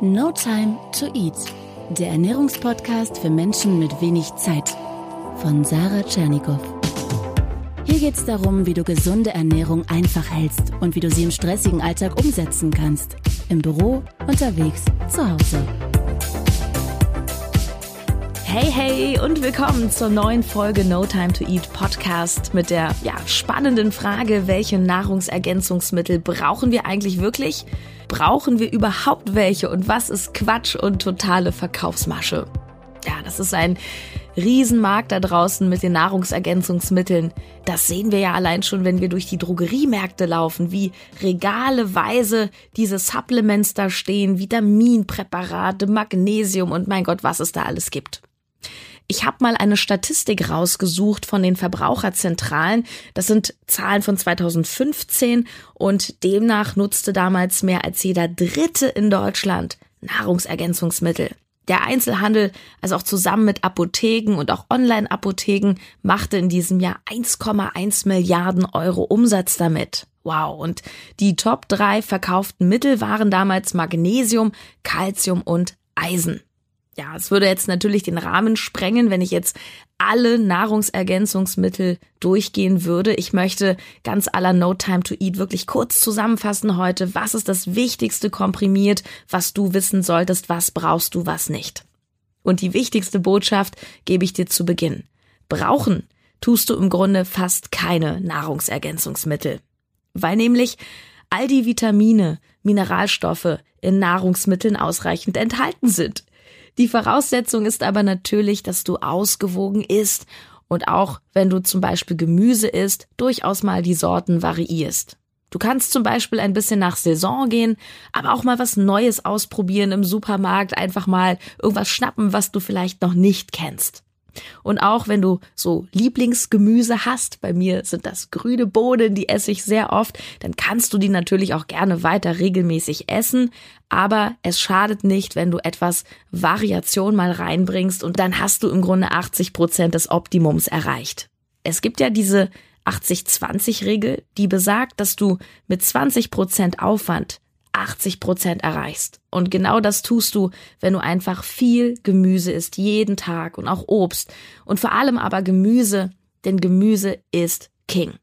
No Time to Eat, der Ernährungspodcast für Menschen mit wenig Zeit von Sarah Tschernikow. Hier geht es darum, wie du gesunde Ernährung einfach hältst und wie du sie im stressigen Alltag umsetzen kannst. Im Büro, unterwegs, zu Hause. Hey, hey und willkommen zur neuen Folge No Time to Eat Podcast mit der ja, spannenden Frage, welche Nahrungsergänzungsmittel brauchen wir eigentlich wirklich? Brauchen wir überhaupt welche und was ist Quatsch und totale Verkaufsmasche? Ja, das ist ein Riesenmarkt da draußen mit den Nahrungsergänzungsmitteln. Das sehen wir ja allein schon, wenn wir durch die Drogeriemärkte laufen, wie regaleweise diese Supplements da stehen, Vitaminpräparate, Magnesium und mein Gott, was es da alles gibt. Ich habe mal eine Statistik rausgesucht von den Verbraucherzentralen. Das sind Zahlen von 2015 und demnach nutzte damals mehr als jeder Dritte in Deutschland Nahrungsergänzungsmittel. Der Einzelhandel, also auch zusammen mit Apotheken und auch Online-Apotheken, machte in diesem Jahr 1,1 Milliarden Euro Umsatz damit. Wow. Und die Top drei verkauften Mittel waren damals Magnesium, Calcium und Eisen ja, es würde jetzt natürlich den Rahmen sprengen, wenn ich jetzt alle Nahrungsergänzungsmittel durchgehen würde. Ich möchte ganz aller No Time to Eat wirklich kurz zusammenfassen heute. Was ist das Wichtigste komprimiert, was du wissen solltest, was brauchst du, was nicht? Und die wichtigste Botschaft gebe ich dir zu Beginn. Brauchen tust du im Grunde fast keine Nahrungsergänzungsmittel. Weil nämlich all die Vitamine, Mineralstoffe in Nahrungsmitteln ausreichend enthalten sind. Die Voraussetzung ist aber natürlich, dass du ausgewogen isst und auch wenn du zum Beispiel Gemüse isst, durchaus mal die Sorten variierst. Du kannst zum Beispiel ein bisschen nach Saison gehen, aber auch mal was Neues ausprobieren im Supermarkt, einfach mal irgendwas schnappen, was du vielleicht noch nicht kennst. Und auch wenn du so Lieblingsgemüse hast, bei mir sind das grüne Bohnen, die esse ich sehr oft, dann kannst du die natürlich auch gerne weiter regelmäßig essen. Aber es schadet nicht, wenn du etwas Variation mal reinbringst und dann hast du im Grunde 80 Prozent des Optimums erreicht. Es gibt ja diese 80-20-Regel, die besagt, dass du mit 20 Prozent Aufwand 80 Prozent erreichst. Und genau das tust du, wenn du einfach viel Gemüse isst, jeden Tag und auch Obst. Und vor allem aber Gemüse, denn Gemüse ist King.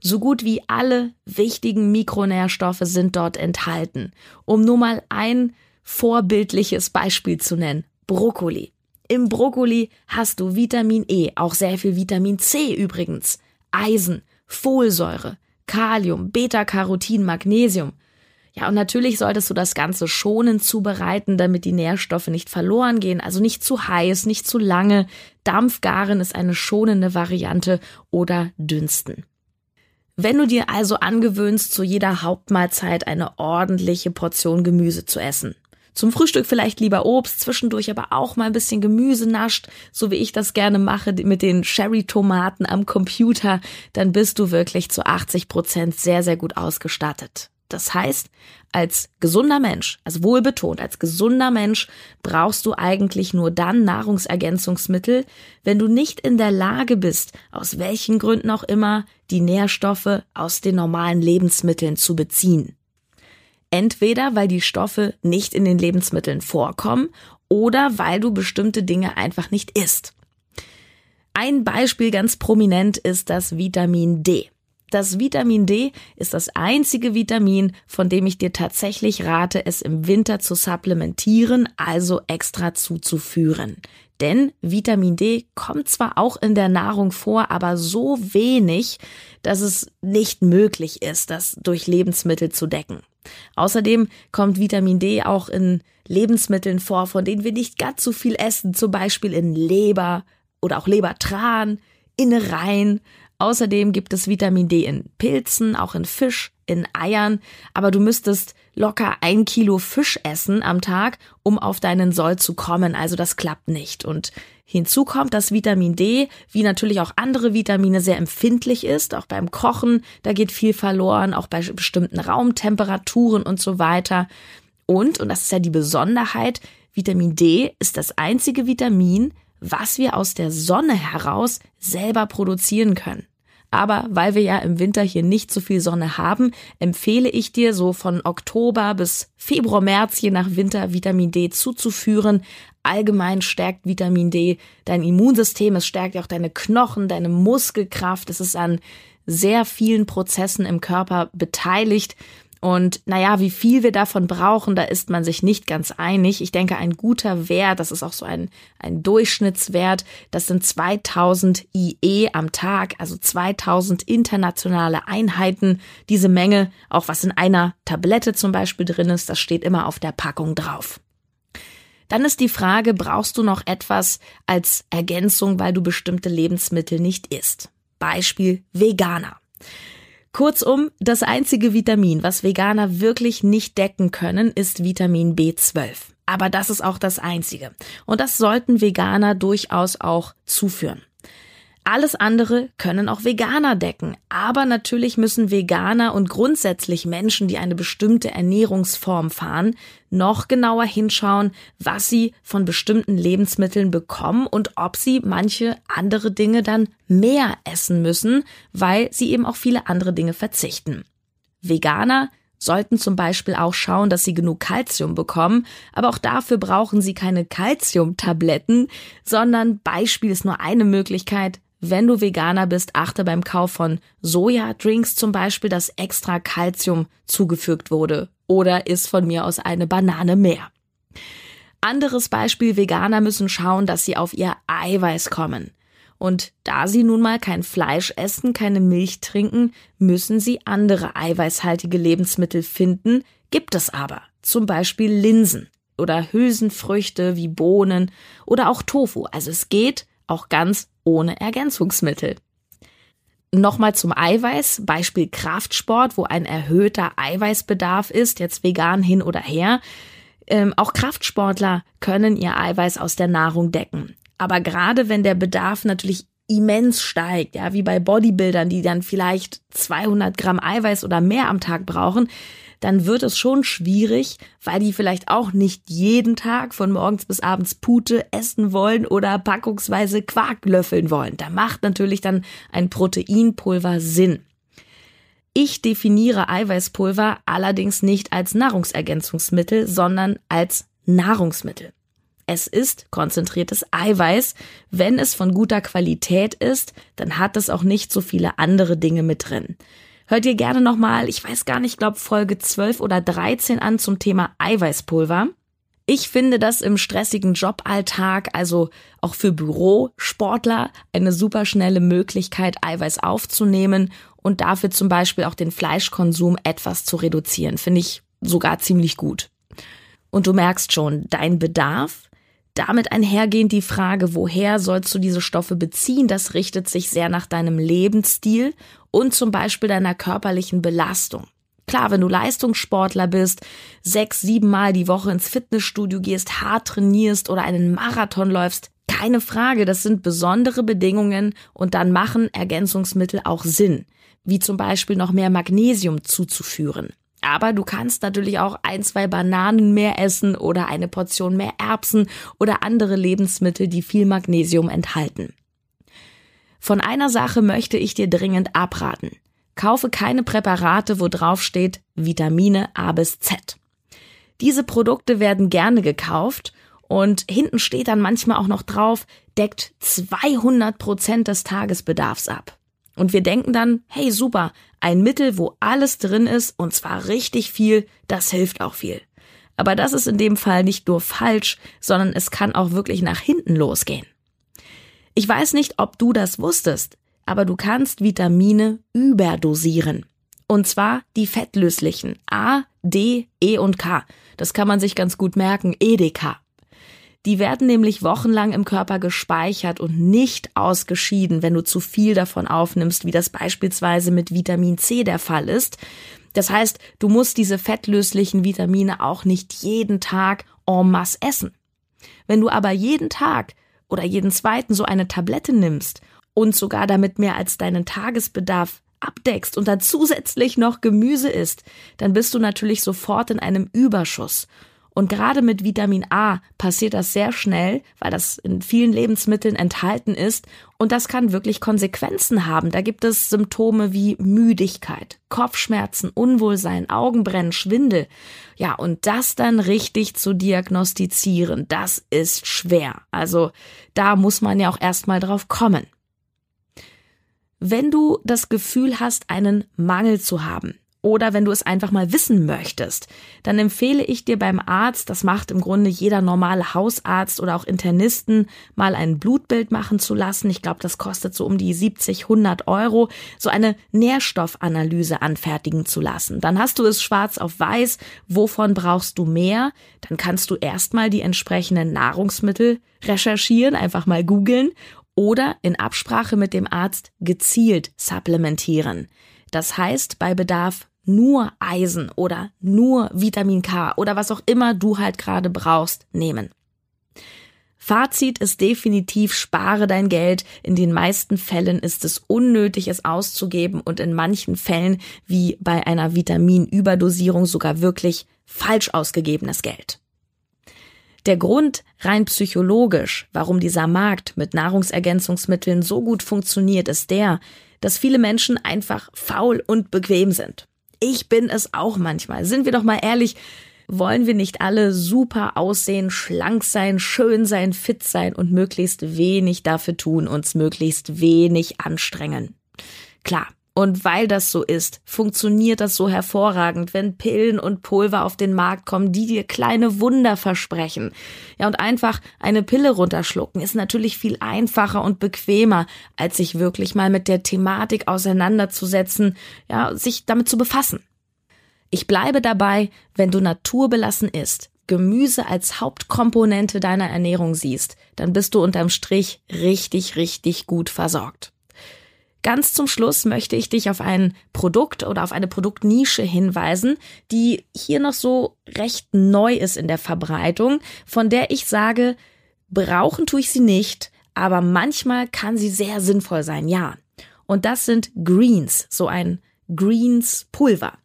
So gut wie alle wichtigen Mikronährstoffe sind dort enthalten. Um nur mal ein vorbildliches Beispiel zu nennen. Brokkoli. Im Brokkoli hast du Vitamin E, auch sehr viel Vitamin C übrigens, Eisen, Folsäure, Kalium, Beta-Carotin, Magnesium. Ja, und natürlich solltest du das Ganze schonend zubereiten, damit die Nährstoffe nicht verloren gehen. Also nicht zu heiß, nicht zu lange. Dampfgaren ist eine schonende Variante oder dünsten. Wenn du dir also angewöhnst, zu jeder Hauptmahlzeit eine ordentliche Portion Gemüse zu essen, zum Frühstück vielleicht lieber Obst, zwischendurch aber auch mal ein bisschen Gemüse nascht, so wie ich das gerne mache mit den Cherry-Tomaten am Computer, dann bist du wirklich zu 80 Prozent sehr, sehr gut ausgestattet. Das heißt, als gesunder Mensch, also wohlbetont, als gesunder Mensch brauchst du eigentlich nur dann Nahrungsergänzungsmittel, wenn du nicht in der Lage bist, aus welchen Gründen auch immer, die Nährstoffe aus den normalen Lebensmitteln zu beziehen. Entweder weil die Stoffe nicht in den Lebensmitteln vorkommen oder weil du bestimmte Dinge einfach nicht isst. Ein Beispiel ganz prominent ist das Vitamin D. Das Vitamin D ist das einzige Vitamin, von dem ich dir tatsächlich rate, es im Winter zu supplementieren, also extra zuzuführen. Denn Vitamin D kommt zwar auch in der Nahrung vor, aber so wenig, dass es nicht möglich ist, das durch Lebensmittel zu decken. Außerdem kommt Vitamin D auch in Lebensmitteln vor, von denen wir nicht ganz so viel essen, zum Beispiel in Leber oder auch Lebertran, Innereien, Außerdem gibt es Vitamin D in Pilzen, auch in Fisch, in Eiern, aber du müsstest locker ein Kilo Fisch essen am Tag, um auf deinen Soll zu kommen. Also das klappt nicht. Und hinzu kommt, dass Vitamin D, wie natürlich auch andere Vitamine, sehr empfindlich ist. Auch beim Kochen, da geht viel verloren, auch bei bestimmten Raumtemperaturen und so weiter. Und, und das ist ja die Besonderheit, Vitamin D ist das einzige Vitamin, was wir aus der Sonne heraus selber produzieren können. Aber weil wir ja im Winter hier nicht so viel Sonne haben, empfehle ich dir so von Oktober bis Februar, März, je nach Winter, Vitamin D zuzuführen. Allgemein stärkt Vitamin D dein Immunsystem, es stärkt auch deine Knochen, deine Muskelkraft. Es ist an sehr vielen Prozessen im Körper beteiligt. Und naja, wie viel wir davon brauchen, da ist man sich nicht ganz einig. Ich denke, ein guter Wert, das ist auch so ein, ein Durchschnittswert, das sind 2000 IE am Tag, also 2000 internationale Einheiten. Diese Menge, auch was in einer Tablette zum Beispiel drin ist, das steht immer auf der Packung drauf. Dann ist die Frage, brauchst du noch etwas als Ergänzung, weil du bestimmte Lebensmittel nicht isst? Beispiel Veganer. Kurzum, das einzige Vitamin, was Veganer wirklich nicht decken können, ist Vitamin B12. Aber das ist auch das einzige. Und das sollten Veganer durchaus auch zuführen. Alles andere können auch Veganer decken. Aber natürlich müssen Veganer und grundsätzlich Menschen, die eine bestimmte Ernährungsform fahren, noch genauer hinschauen, was sie von bestimmten Lebensmitteln bekommen und ob sie manche andere Dinge dann mehr essen müssen, weil sie eben auch viele andere Dinge verzichten. Veganer sollten zum Beispiel auch schauen, dass sie genug Kalzium bekommen, aber auch dafür brauchen sie keine Kalziumtabletten, sondern Beispiel ist nur eine Möglichkeit, wenn du Veganer bist, achte beim Kauf von Sojadrinks zum Beispiel, dass extra Kalzium zugefügt wurde oder ist von mir aus eine Banane mehr. Anderes Beispiel, Veganer müssen schauen, dass sie auf ihr Eiweiß kommen. Und da sie nun mal kein Fleisch essen, keine Milch trinken, müssen sie andere eiweißhaltige Lebensmittel finden, gibt es aber. Zum Beispiel Linsen oder Hülsenfrüchte wie Bohnen oder auch Tofu. Also es geht auch ganz ohne Ergänzungsmittel. Nochmal zum Eiweiß, Beispiel Kraftsport, wo ein erhöhter Eiweißbedarf ist, jetzt vegan hin oder her. Ähm, auch Kraftsportler können ihr Eiweiß aus der Nahrung decken. Aber gerade wenn der Bedarf natürlich immens steigt, ja, wie bei Bodybuildern, die dann vielleicht 200 Gramm Eiweiß oder mehr am Tag brauchen, dann wird es schon schwierig, weil die vielleicht auch nicht jeden Tag von morgens bis abends Pute essen wollen oder packungsweise Quark löffeln wollen. Da macht natürlich dann ein Proteinpulver Sinn. Ich definiere Eiweißpulver allerdings nicht als Nahrungsergänzungsmittel, sondern als Nahrungsmittel. Es ist konzentriertes Eiweiß. Wenn es von guter Qualität ist, dann hat es auch nicht so viele andere Dinge mit drin. Hört ihr gerne nochmal, ich weiß gar nicht, ich glaube Folge 12 oder 13 an zum Thema Eiweißpulver. Ich finde das im stressigen Joballtag, also auch für Bürosportler, eine super schnelle Möglichkeit, Eiweiß aufzunehmen und dafür zum Beispiel auch den Fleischkonsum etwas zu reduzieren. Finde ich sogar ziemlich gut. Und du merkst schon, dein Bedarf, damit einhergehend die Frage, woher sollst du diese Stoffe beziehen, das richtet sich sehr nach deinem Lebensstil und zum Beispiel deiner körperlichen Belastung. Klar, wenn du Leistungssportler bist, sechs, sieben Mal die Woche ins Fitnessstudio gehst, hart trainierst oder einen Marathon läufst, keine Frage, das sind besondere Bedingungen und dann machen Ergänzungsmittel auch Sinn, wie zum Beispiel noch mehr Magnesium zuzuführen. Aber du kannst natürlich auch ein, zwei Bananen mehr essen oder eine Portion mehr Erbsen oder andere Lebensmittel, die viel Magnesium enthalten. Von einer Sache möchte ich dir dringend abraten. Kaufe keine Präparate, wo drauf steht Vitamine A bis Z. Diese Produkte werden gerne gekauft und hinten steht dann manchmal auch noch drauf, deckt 200 Prozent des Tagesbedarfs ab. Und wir denken dann, hey super, ein Mittel, wo alles drin ist und zwar richtig viel, das hilft auch viel. Aber das ist in dem Fall nicht nur falsch, sondern es kann auch wirklich nach hinten losgehen. Ich weiß nicht, ob du das wusstest, aber du kannst Vitamine überdosieren. Und zwar die fettlöslichen A, D, E und K. Das kann man sich ganz gut merken, EDK. Die werden nämlich wochenlang im Körper gespeichert und nicht ausgeschieden, wenn du zu viel davon aufnimmst, wie das beispielsweise mit Vitamin C der Fall ist. Das heißt, du musst diese fettlöslichen Vitamine auch nicht jeden Tag en masse essen. Wenn du aber jeden Tag oder jeden zweiten so eine Tablette nimmst und sogar damit mehr als deinen Tagesbedarf abdeckst und dann zusätzlich noch Gemüse isst, dann bist du natürlich sofort in einem Überschuss. Und gerade mit Vitamin A passiert das sehr schnell, weil das in vielen Lebensmitteln enthalten ist. Und das kann wirklich Konsequenzen haben. Da gibt es Symptome wie Müdigkeit, Kopfschmerzen, Unwohlsein, Augenbrennen, Schwindel. Ja, und das dann richtig zu diagnostizieren, das ist schwer. Also da muss man ja auch erstmal drauf kommen. Wenn du das Gefühl hast, einen Mangel zu haben, oder wenn du es einfach mal wissen möchtest, dann empfehle ich dir beim Arzt, das macht im Grunde jeder normale Hausarzt oder auch Internisten, mal ein Blutbild machen zu lassen. Ich glaube, das kostet so um die 70, 100 Euro, so eine Nährstoffanalyse anfertigen zu lassen. Dann hast du es schwarz auf weiß, wovon brauchst du mehr. Dann kannst du erstmal die entsprechenden Nahrungsmittel recherchieren, einfach mal googeln oder in Absprache mit dem Arzt gezielt supplementieren. Das heißt, bei Bedarf nur Eisen oder nur Vitamin K oder was auch immer du halt gerade brauchst, nehmen. Fazit ist definitiv, spare dein Geld. In den meisten Fällen ist es unnötig, es auszugeben und in manchen Fällen, wie bei einer Vitaminüberdosierung, sogar wirklich falsch ausgegebenes Geld. Der Grund rein psychologisch, warum dieser Markt mit Nahrungsergänzungsmitteln so gut funktioniert, ist der, dass viele Menschen einfach faul und bequem sind. Ich bin es auch manchmal. Sind wir doch mal ehrlich, wollen wir nicht alle super aussehen, schlank sein, schön sein, fit sein und möglichst wenig dafür tun, uns möglichst wenig anstrengen? Klar, und weil das so ist, funktioniert das so hervorragend, wenn Pillen und Pulver auf den Markt kommen, die dir kleine Wunder versprechen. Ja, und einfach eine Pille runterschlucken ist natürlich viel einfacher und bequemer, als sich wirklich mal mit der Thematik auseinanderzusetzen, ja, sich damit zu befassen. Ich bleibe dabei, wenn du naturbelassen isst, Gemüse als Hauptkomponente deiner Ernährung siehst, dann bist du unterm Strich richtig, richtig gut versorgt. Ganz zum Schluss möchte ich dich auf ein Produkt oder auf eine Produktnische hinweisen, die hier noch so recht neu ist in der Verbreitung, von der ich sage, brauchen tue ich sie nicht, aber manchmal kann sie sehr sinnvoll sein, ja. Und das sind Greens, so ein Greens Pulver.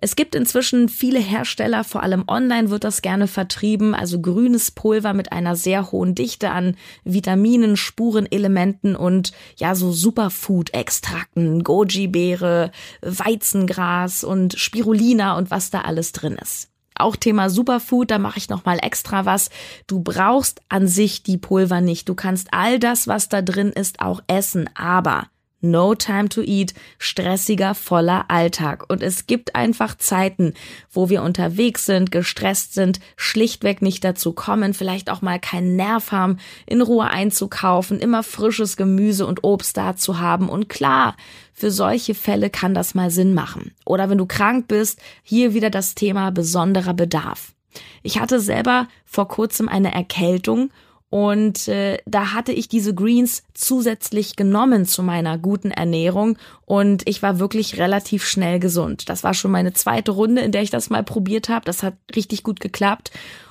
Es gibt inzwischen viele Hersteller, vor allem online wird das gerne vertrieben, also grünes Pulver mit einer sehr hohen Dichte an Vitaminen, Spurenelementen und ja, so Superfood-Extrakten, Goji-Beere, Weizengras und Spirulina und was da alles drin ist. Auch Thema Superfood, da mache ich noch mal extra was. Du brauchst an sich die Pulver nicht. Du kannst all das, was da drin ist, auch essen, aber No time to eat, stressiger, voller Alltag. Und es gibt einfach Zeiten, wo wir unterwegs sind, gestresst sind, schlichtweg nicht dazu kommen, vielleicht auch mal keinen Nerv haben, in Ruhe einzukaufen, immer frisches Gemüse und Obst da zu haben. Und klar, für solche Fälle kann das mal Sinn machen. Oder wenn du krank bist, hier wieder das Thema besonderer Bedarf. Ich hatte selber vor kurzem eine Erkältung und äh, da hatte ich diese Greens zusätzlich genommen zu meiner guten Ernährung und ich war wirklich relativ schnell gesund. Das war schon meine zweite Runde, in der ich das mal probiert habe. Das hat richtig gut geklappt.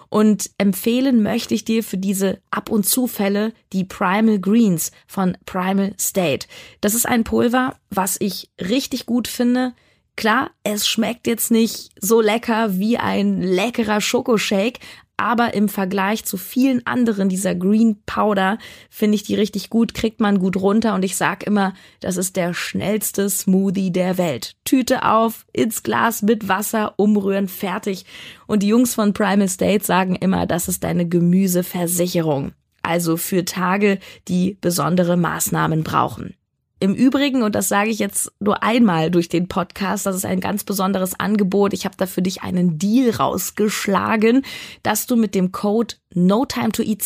Und empfehlen möchte ich dir für diese Ab- und Zufälle die Primal Greens von Primal State. Das ist ein Pulver, was ich richtig gut finde. Klar, es schmeckt jetzt nicht so lecker wie ein leckerer Schokoshake, aber im Vergleich zu vielen anderen dieser Green Powder finde ich die richtig gut, kriegt man gut runter und ich sag immer, das ist der schnellste Smoothie der Welt. Tüte auf, ins Glas mit Wasser, umrühren, fertig. Und die Jungs von Primal State sagen immer, das ist deine Gemüseversicherung. Also für Tage, die besondere Maßnahmen brauchen. Im Übrigen, und das sage ich jetzt nur einmal durch den Podcast, das ist ein ganz besonderes Angebot. Ich habe da für dich einen Deal rausgeschlagen, dass du mit dem Code No Time to Eat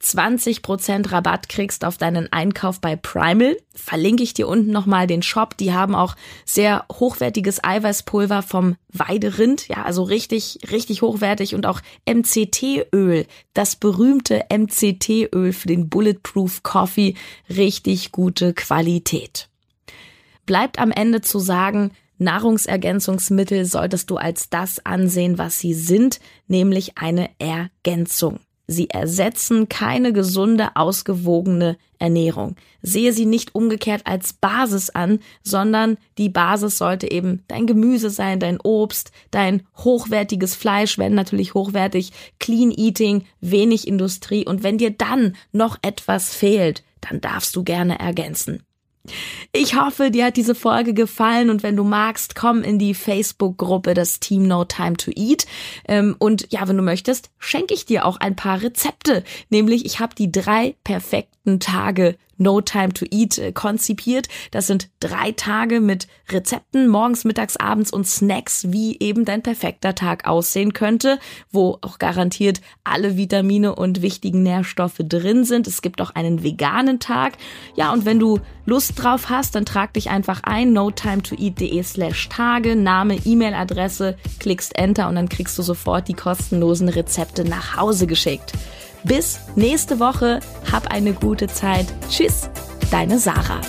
20 20% Rabatt kriegst auf deinen Einkauf bei Primal. Verlinke ich dir unten nochmal den Shop. Die haben auch sehr hochwertiges Eiweißpulver vom Weiderind. Ja, also richtig, richtig hochwertig und auch MCT-Öl. Das berühmte MCT-Öl für den Bulletproof Coffee. Richtig gute Qualität. Bleibt am Ende zu sagen, Nahrungsergänzungsmittel solltest du als das ansehen, was sie sind, nämlich eine Ergänzung. Sie ersetzen keine gesunde, ausgewogene Ernährung. Sehe sie nicht umgekehrt als Basis an, sondern die Basis sollte eben dein Gemüse sein, dein Obst, dein hochwertiges Fleisch, wenn natürlich hochwertig, Clean Eating, wenig Industrie und wenn dir dann noch etwas fehlt, dann darfst du gerne ergänzen. Ich hoffe, dir hat diese Folge gefallen und wenn du magst, komm in die Facebook-Gruppe das Team No Time to Eat. Ähm, und ja, wenn du möchtest, schenke ich dir auch ein paar Rezepte. Nämlich, ich habe die drei perfekten Tage No Time to Eat äh, konzipiert. Das sind drei Tage mit Rezepten, morgens, mittags, abends und Snacks, wie eben dein perfekter Tag aussehen könnte, wo auch garantiert alle Vitamine und wichtigen Nährstoffe drin sind. Es gibt auch einen veganen Tag. Ja, und wenn du Lust drauf hast, dann trag dich einfach ein, notimetoeat.de slash Tage, Name, E-Mail-Adresse, klickst Enter und dann kriegst du sofort die kostenlosen Rezepte nach Hause geschickt. Bis nächste Woche. Hab eine gute Zeit. Tschüss, deine Sarah.